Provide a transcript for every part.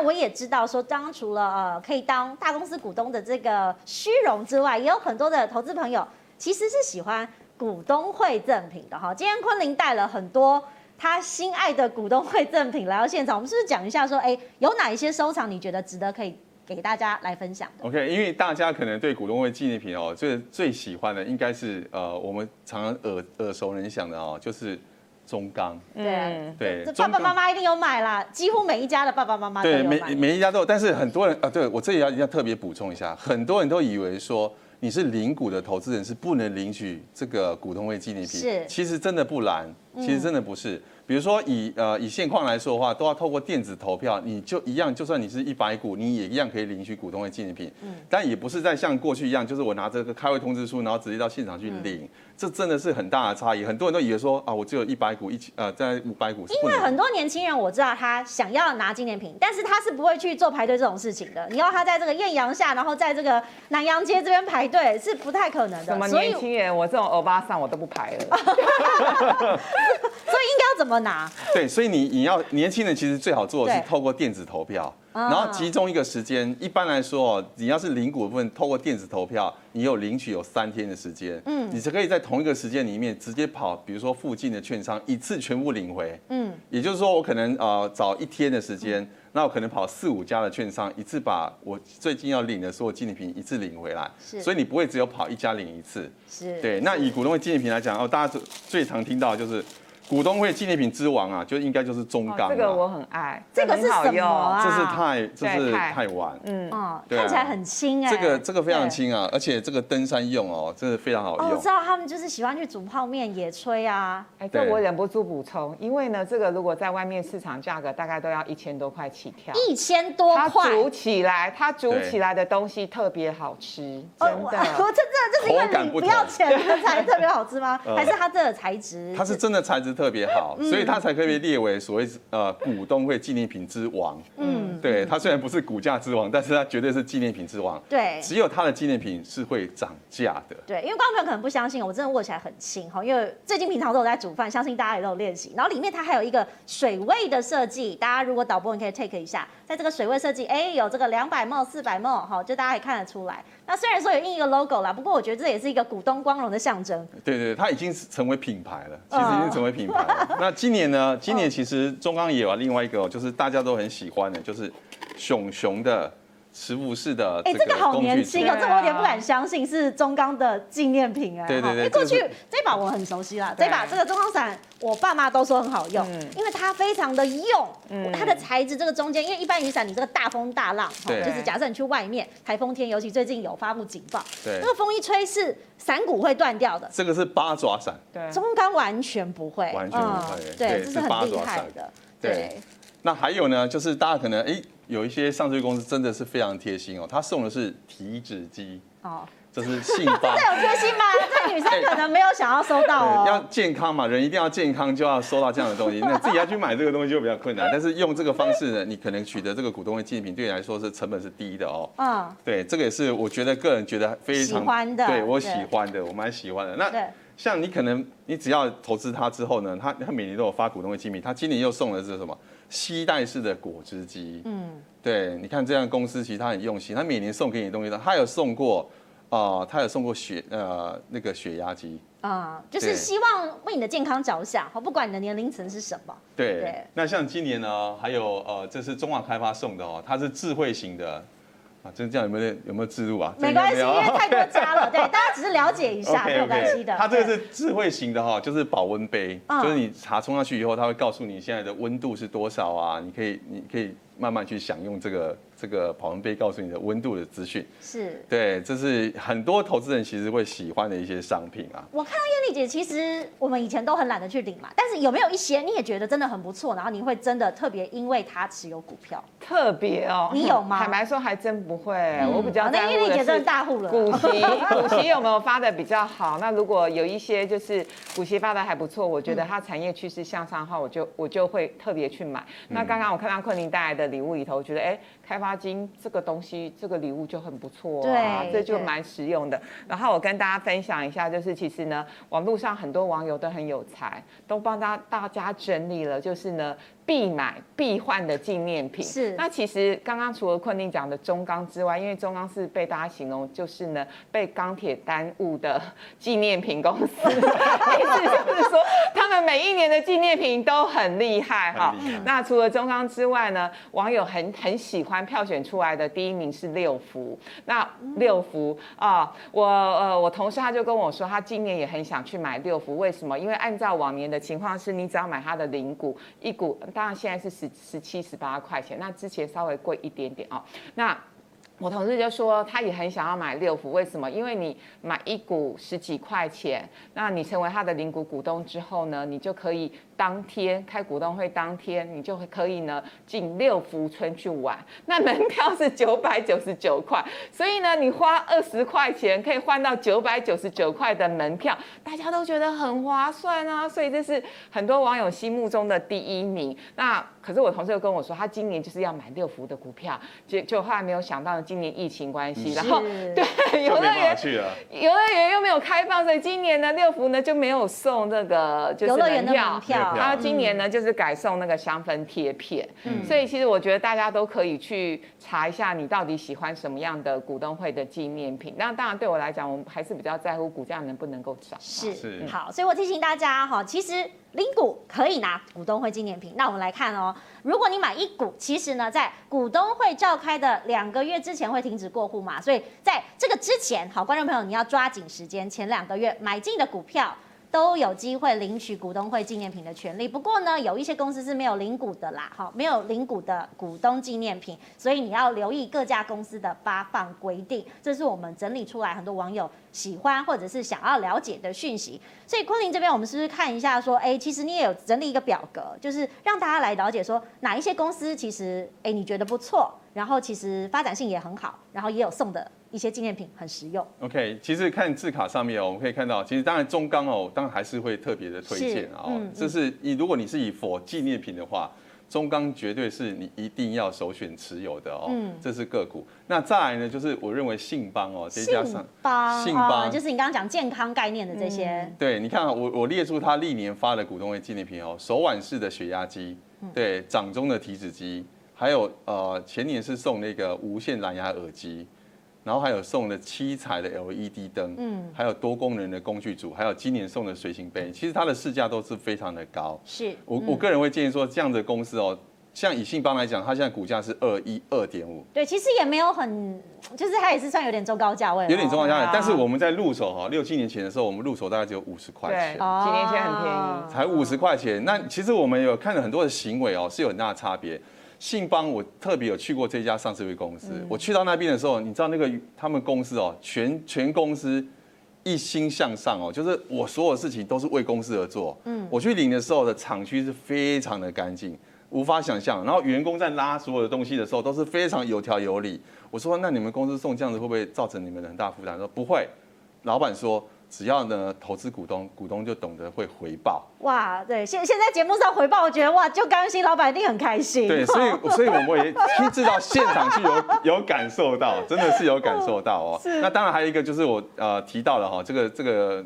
我也知道说，当除了呃可以当大公司股东的这个虚荣之外，也有很多的投资朋友其实是喜欢股东会赠品的哈。今天昆凌带了很多他心爱的股东会赠品来到现场，我们是不是讲一下说，哎，有哪一些收藏你觉得值得可以给大家来分享的？OK，因为大家可能对股东会纪念品哦，最最喜欢的应该是呃我们常常耳耳熟能详的哦，就是。中钢，对对，这爸爸妈妈一定有买啦，几乎每一家的爸爸妈妈都有买。对，每每一家都有，但是很多人啊，对我这里要要特别补充一下，很多人都以为说你是零股的投资人是不能领取这个股东会纪念品，是，其实真的不然，其实真的不是。比如说以呃以现况来说的话，都要透过电子投票，你就一样，就算你是一百股，你也一样可以领取股东的纪念品。嗯，但也不是在像过去一样，就是我拿这个开会通知书，然后直接到现场去领，嗯、这真的是很大的差异。很多人都以为说啊，我只有一百股，一千呃在五百股。因为很多年轻人我知道他想要拿纪念品，但是他是不会去做排队这种事情的。你要他在这个艳阳下，然后在这个南洋街这边排队是不太可能的。什么年轻人？我这种欧巴桑我都不排了。所以应该要怎么拿？对，所以你你要年轻人其实最好做的是透过电子投票，然后集中一个时间。一般来说哦，你要是领股的部分，透过电子投票，你有领取有三天的时间，嗯，你是可以在同一个时间里面直接跑，比如说附近的券商一次全部领回，嗯，也就是说我可能呃找一天的时间，那我可能跑四五家的券商，一次把我最近要领的所有纪念品一次领回来，是，所以你不会只有跑一家领一次，是，对。那以股东会纪念品来讲，哦，大家最最常听到的就是。股东会纪念品之王啊，就应该就是中钢。这个我很爱，这个是什么啊？这是泰，这是钛烷。嗯，哦，看起来很轻哎。这个这个非常轻啊，而且这个登山用哦，真的非常好用。我知道他们就是喜欢去煮泡面、野炊啊。哎，这我忍不住补充，因为呢，这个如果在外面市场价格大概都要一千多块起跳。一千多块。它煮起来，它煮起来的东西特别好吃，真的。我真的就是因为你不要钱 才特别好吃吗？还是它这个材质？它是真的材质。特别好，所以它才可以被列为所谓呃股东会纪念品之王。嗯，对，它虽然不是股价之王，但是它绝对是纪念品之王。对，只有它的纪念品是会涨价的。对，因为观众朋友可能不相信，我真的握起来很轻哈，因为最近平常都有在煮饭，相信大家也都有练习。然后里面它还有一个水位的设计，大家如果导播你可以 take 一下，在这个水位设计，哎，有这个两百 ml、四百 ml 哈，就大家也看得出来。那虽然说有印一个 logo 啦，不过我觉得这也是一个股东光荣的象征。对对，它已经成为品牌了，其实已经成为品牌那今年呢？今年其实中钢也有另外一个，就是大家都很喜欢的，就是熊熊的。磁浮式的，哎，这个好年轻哦，这我有点不敢相信是中钢的纪念品哎。对对对，因为过去这把我很熟悉啦，这把这个中钢伞，我爸妈都说很好用，因为它非常的用，它的材质这个中间，因为一般雨伞你这个大风大浪，就是假设你去外面台风天，尤其最近有发布警报，对，那个风一吹是伞骨会断掉的。这个是八爪伞，对，中钢完全不会，完全不会，对，这是很厉害的，对。那还有呢，就是大家可能哎。有一些上市公司真的是非常贴心哦，他送的是体脂机哦，这是信发，这有贴心吗？这女生可能没有想要收到哦。要健康嘛，人一定要健康，就要收到这样的东西。那自己要去买这个东西就比较困难，但是用这个方式呢，你可能取得这个股东的纪念品，对你来说是成本是低的哦。嗯，对，这个也是我觉得个人觉得非常喜欢的，对我喜欢的，我蛮喜欢的。那像你可能你只要投资它之后呢，他他每年都有发股东的纪念品，他今年又送的是什么？携带式的果汁机，嗯，对，你看这样公司其实他很用心，他每年送给你的东西，他有送过，啊、呃，他有送过血呃那个血压机，啊，就是希望为你的健康着想，好，不管你的年龄层是什么，对，对。那像今年呢，还有呃，这是中华开发送的哦，它是智慧型的。啊，真这样有没有有没有自入啊？没关系，因为太多家了，对，大家只是了解一下没有关系的。它这个是智慧型的哈，就是保温杯，嗯、就是你茶冲下去以后，它会告诉你现在的温度是多少啊，你可以你可以慢慢去享用这个。这个保温杯告诉你的温度的资讯是对，这是很多投资人其实会喜欢的一些商品啊。我看到艳丽姐，其实我们以前都很懒得去领嘛，但是有没有一些你也觉得真的很不错，然后你会真的特别因为它持有股票？特别哦，你有吗？坦白说还真不会，嗯、我比较在乎的是那艳丽姐真的大户了，股息 股息有没有发的比较好？那如果有一些就是股息发的还不错，我觉得它产业趋势向上的话，我就我就会特别去买。嗯、那刚刚我看到昆凌带来的礼物里头，我觉得哎。开发金这个东西，这个礼物就很不错啊，对，这就蛮实用的。然后我跟大家分享一下，就是其实呢，网络上很多网友都很有才，都帮大大家整理了，就是呢。必买必换的纪念品。是。那其实刚刚除了昆凌讲的中钢之外，因为中钢是被大家形容就是呢被钢铁耽误的纪念品公司，意思就是说他们每一年的纪念品都很厉害哈。那除了中钢之外呢，网友很很喜欢票选出来的第一名是六福。那六福啊，我呃我同事他就跟我说，他今年也很想去买六福，为什么？因为按照往年的情况是，你只要买他的零股一股。当然，现在是十十七十八块钱，那之前稍微贵一点点哦。那我同事就说，他也很想要买六福，为什么？因为你买一股十几块钱，那你成为他的零股股东之后呢，你就可以。当天开股东会当天，你就可以呢进六福村去玩。那门票是九百九十九块，所以呢，你花二十块钱可以换到九百九十九块的门票，大家都觉得很划算啊。所以这是很多网友心目中的第一名。那可是我同事又跟我说，他今年就是要买六福的股票，就就后来没有想到今年疫情关系，然后对游乐园游乐园又没有开放，所以今年呢六福呢就没有送这个就是门票。他今年呢，就是改送那个香氛贴片，嗯，所以其实我觉得大家都可以去查一下，你到底喜欢什么样的股东会的纪念品。那当然对我来讲，我们还是比较在乎股价能不能够涨。是，是好，所以我提醒大家哈，其实零股可以拿股东会纪念品。那我们来看哦，如果你买一股，其实呢，在股东会召开的两个月之前会停止过户嘛，所以在这个之前，好，观众朋友你要抓紧时间，前两个月买进的股票。都有机会领取股东会纪念品的权利。不过呢，有一些公司是没有领股的啦，哈，没有领股的股东纪念品，所以你要留意各家公司的发放规定。这是我们整理出来很多网友喜欢或者是想要了解的讯息。所以昆凌这边，我们是不是看一下说，哎，其实你也有整理一个表格，就是让大家来了解说哪一些公司其实，哎，你觉得不错，然后其实发展性也很好，然后也有送的。一些纪念品很实用。OK，其实看字卡上面哦，我们可以看到，其实当然中钢哦，当然还是会特别的推荐啊。嗯，这是你如果你是以 for 纪念品的话，中钢绝对是你一定要首选持有的哦。嗯，这是个股。那再来呢，就是我认为信邦哦，再加上信邦，就是你刚刚讲健康概念的这些。对，你看我我列出它历年发的股东会纪念品哦，手腕式的血压机，对，掌中的体脂机，还有呃前年是送那个无线蓝牙耳机。然后还有送的七彩的 LED 灯，嗯，还有多功能的工具组，还有今年送的随行杯，其实它的市价都是非常的高。是，我我个人会建议说，这样的公司哦，像以信邦来讲，它现在股价是二一二点五。对，其实也没有很，就是它也是算有点中高价位。有点中高价位，但是我们在入手哈，六七年前的时候，我们入手大概只有五十块钱。对，几年前很便宜，才五十块钱。那其实我们有看了很多的行为哦，是有很大的差别。信邦，我特别有去过这家上市柜公司。我去到那边的时候，你知道那个他们公司哦，全全公司一心向上哦，就是我所有事情都是为公司而做。嗯，我去领的时候的厂区是非常的干净，无法想象。然后员工在拉所有的东西的时候都是非常有条有理。我说，那你们公司送这样子会不会造成你们的很大负担？说不会，老板说。只要呢，投资股东，股东就懂得会回报。哇，对，现现在节目上回报，我觉得哇，就刚心，老板一定很开心。对，所以所以我们也亲自到现场去有 有感受到，真的是有感受到哦。是。那当然还有一个就是我呃提到了哈，这个这个。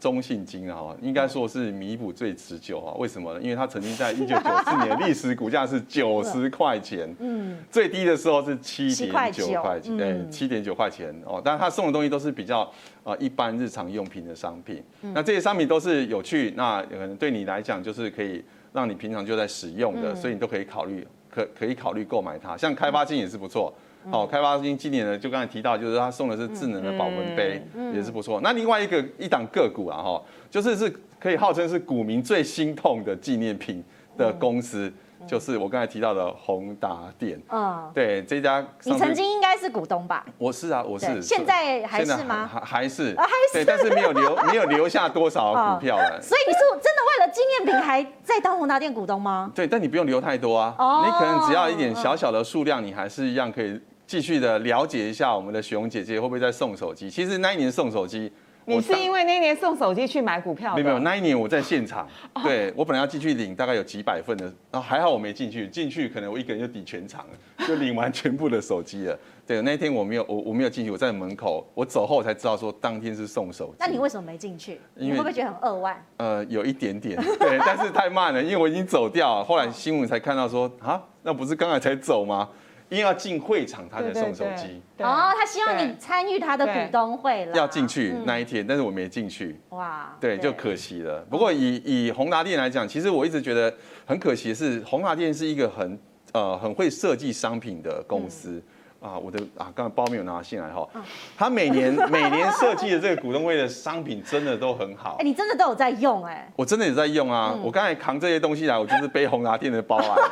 中信金啊，应该说是弥补最持久啊。为什么呢？因为它曾经在 一九九四年历史股价是九十块钱，嗯，最低的时候是七点九块钱，对，七点九块钱哦。但是它送的东西都是比较呃一般日常用品的商品，那这些商品都是有趣，那可能对你来讲就是可以让你平常就在使用的，所以你都可以考虑，可可以考虑购买它。像开发金也是不错。好，开发金今年呢，就刚才提到，就是他送的是智能的保温杯，也是不错。那另外一个一档个股啊，哈，就是是可以号称是股民最心痛的纪念品的公司。就是我刚才提到的宏达电，嗯，对，这家你曾经应该是股东吧？我是啊，我是。现在还是吗？还还是还是，但是没有留没有留下多少股票了。所以你是真的为了纪念品还在当宏达电股东吗？对，但你不用留太多啊，你可能只要一点小小的数量，你还是一样可以继续的了解一下我们的雪蓉姐姐会不会再送手机。其实那一年送手机。你是因为那年送手机去买股票？没有没有，那一年我在现场，对，我本来要进去领，大概有几百份的，然后还好我没进去，进去可能我一个人就抵全场了，就领完全部的手机了。对，那天我没有我我没有进去，我在门口，我走后才知道说当天是送手机。那你为什么没进去？你会不会觉得很扼腕？呃，有一点点，对，但是太慢了，因为我已经走掉了。后来新闻才看到说啊，那不是刚才才走吗？因为要进会场，他才送手机。哦，他希望你参与他的股东会了。要进去那一天，但是我没进去。哇，对，就可惜了。不过以以宏达店来讲，其实我一直觉得很可惜的是，宏达店是一个很呃很会设计商品的公司啊。我的啊，刚才包没有拿进来哈。他每年 每年设计的这个股东会的商品真的都很好。哎，你真的都有在用哎？我真的有在用啊。我刚才扛这些东西来，我就是背宏达店的包啊。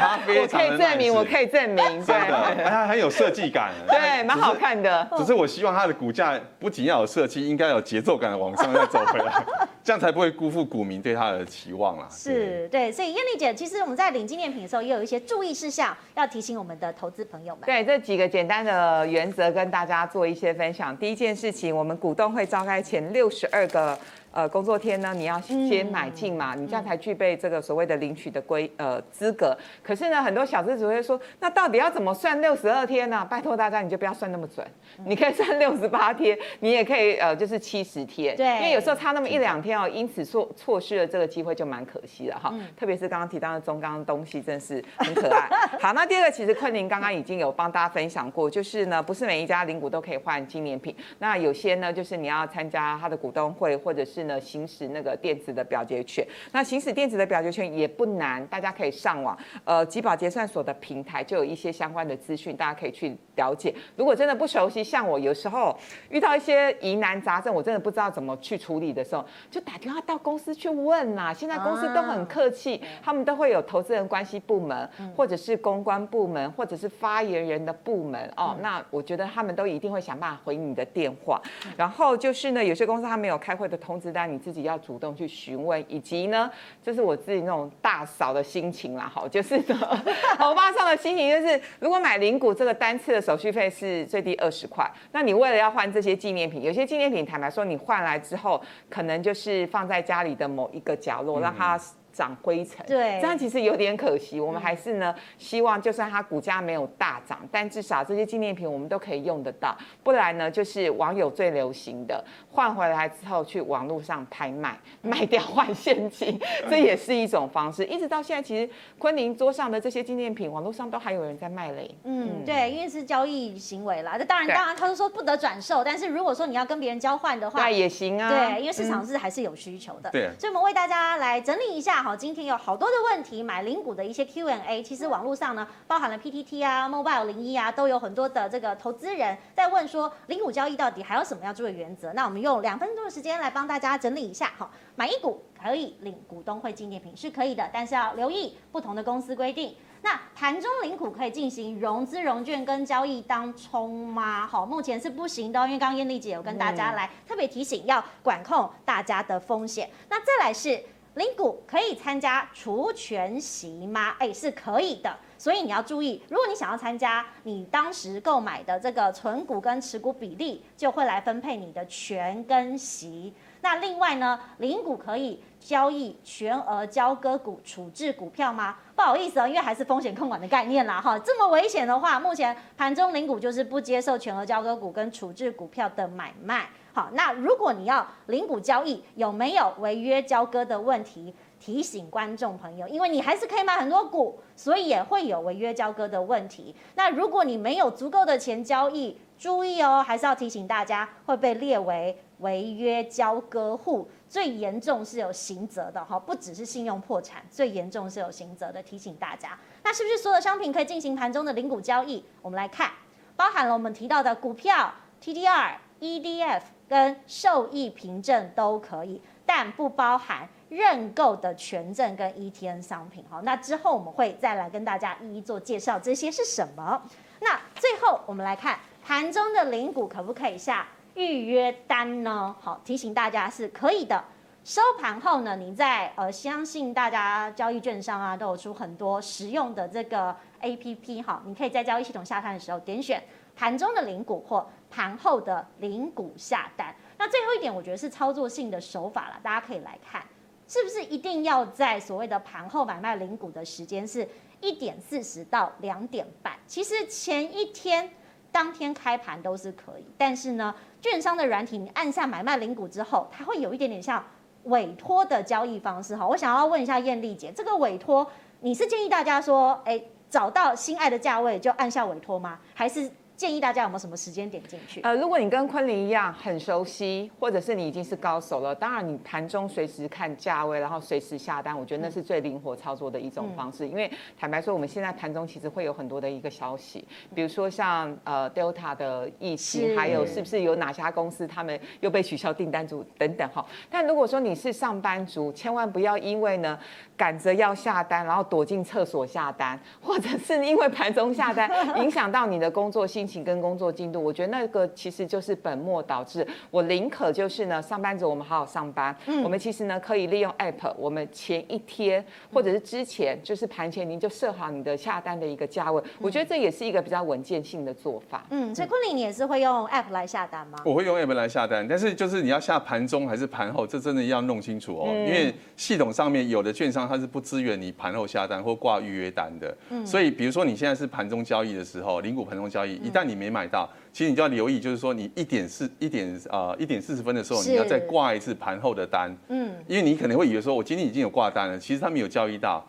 他非常我可以证明，我可以证明，真的，他很有设计感，对，蛮好看的。只是我希望它的股价不仅要有设计，应该有节奏感的往上再走回来，这样才不会辜负股民对它的期望啦。是对，所以艳丽姐，其实我们在领纪念品的时候，也有一些注意事项要提醒我们的投资朋友们。对，这几个简单的原则跟大家做一些分享。第一件事情，我们股东会召开前六十二个。呃，工作天呢，你要先买进嘛，嗯、你这样才具备这个所谓的领取的规呃资格。可是呢，很多小资主会说，那到底要怎么算六十二天呢、啊？拜托大家，你就不要算那么准，嗯、你可以算六十八天，你也可以呃，就是七十天。对，因为有时候差那么一两天哦，因此错错失了这个机会就蛮可惜了哈。嗯、特别是刚刚提到的中钢东西，真是很可爱。好，那第二个其实昆凌刚刚已经有帮大家分享过，就是呢，不是每一家领股都可以换纪念品，那有些呢，就是你要参加他的股东会或者是。呢，行使那个电子的表决权，那行使电子的表决权也不难，大家可以上网，呃，集保结算所的平台就有一些相关的资讯，大家可以去了解。如果真的不熟悉，像我有时候遇到一些疑难杂症，我真的不知道怎么去处理的时候，就打电话到公司去问呐。现在公司都很客气，他们都会有投资人关系部门，或者是公关部门，或者是发言人的部门哦。那我觉得他们都一定会想办法回你的电话。然后就是呢，有些公司他没有开会的通知。但你自己要主动去询问，以及呢，这是我自己那种大嫂的心情啦，好，就是呢，欧巴桑的心情就是，如果买零股这个单次的手续费是最低二十块，那你为了要换这些纪念品，有些纪念品坦白说，你换来之后，可能就是放在家里的某一个角落，让它。长灰尘，对，这样其实有点可惜。我们还是呢，希望就算它股价没有大涨，但至少这些纪念品我们都可以用得到。不然呢，就是网友最流行的，换回来之后去网络上拍卖，卖掉换现金，这也是一种方式。一直到现在，其实昆凌桌上的这些纪念品，网络上都还有人在卖嘞。嗯，对，因为是交易行为啦。这当然，当然，他都说不得转售，但是如果说你要跟别人交换的话，那也行啊。对，因为市场是还是有需求的。对，所以我们为大家来整理一下。好，今天有好多的问题，买零股的一些 Q&A，其实网络上呢，包含了 PTT 啊、Mobile 零一啊，都有很多的这个投资人在问说，零股交易到底还有什么要注意原则？那我们用两分钟的时间来帮大家整理一下。好，买一股可以领股东会纪念品是可以的，但是要留意不同的公司规定。那盘中领股可以进行融资融券跟交易当冲吗？好，目前是不行的，因为刚刚燕丽姐有跟大家来特别提醒，要管控大家的风险。那再来是。领股可以参加除权息吗？哎，是可以的。所以你要注意，如果你想要参加，你当时购买的这个存股跟持股比例就会来分配你的权跟息。那另外呢，领股可以交易全额交割股处置股票吗？不好意思啊，因为还是风险控管的概念啦哈。这么危险的话，目前盘中领股就是不接受全额交割股跟处置股票的买卖。好，那如果你要零股交易，有没有违约交割的问题？提醒观众朋友，因为你还是可以买很多股，所以也会有违约交割的问题。那如果你没有足够的钱交易，注意哦，还是要提醒大家会被列为违约交割户，最严重是有刑责的哈，不只是信用破产，最严重是有刑责的。提醒大家，那是不是所有商品可以进行盘中的零股交易？我们来看，包含了我们提到的股票、TDR、EDF 跟受益凭证都可以，但不包含。认购的权证跟 ETN 商品，好，那之后我们会再来跟大家一一做介绍，这些是什么？那最后我们来看盘中的领股可不可以下预约单呢？好，提醒大家是可以的。收盘后呢，你在呃，相信大家交易券商啊都有出很多实用的这个 APP，好，你可以在交易系统下单的时候点选盘中的领股或盘后的领股下单。那最后一点，我觉得是操作性的手法了，大家可以来看。是不是一定要在所谓的盘后买卖领股的时间是一点四十到两点半？其实前一天当天开盘都是可以，但是呢，券商的软体你按下买卖零股之后，它会有一点点像委托的交易方式哈。我想要问一下艳丽姐，这个委托你是建议大家说，哎，找到心爱的价位就按下委托吗？还是？建议大家有没有什么时间点进去？呃，如果你跟昆凌一样很熟悉，或者是你已经是高手了，当然你盘中随时看价位，然后随时下单，我觉得那是最灵活操作的一种方式。嗯、因为坦白说，我们现在盘中其实会有很多的一个消息，比如说像呃 Delta 的疫情，还有是不是有哪家公司他们又被取消订单组等等哈。但如果说你是上班族，千万不要因为呢赶着要下单，然后躲进厕所下单，或者是因为盘中下单 影响到你的工作心情。跟工作进度，我觉得那个其实就是本末倒置。我宁可就是呢，上班族我们好好上班。嗯，我们其实呢可以利用 App，我们前一天或者是之前，就是盘前您就设好你的下单的一个价位。我觉得这也是一个比较稳健性的做法。嗯，所以昆凌你也是会用 App 来下单吗？我会用 App 来下单，但是就是你要下盘中还是盘后，这真的要弄清楚哦。因为系统上面有的券商它是不支援你盘后下单或挂预约单的。嗯，所以比如说你现在是盘中交易的时候，零股盘中交易，一旦你没买到，其实你就要留意，就是说你一点四一点啊一点四十分的时候，你要再挂一次盘后的单，嗯，因为你可能会以为说我今天已经有挂单了，其实他没有交易到。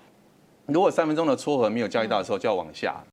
如果三分钟的撮合没有交易到的时候，就要往下。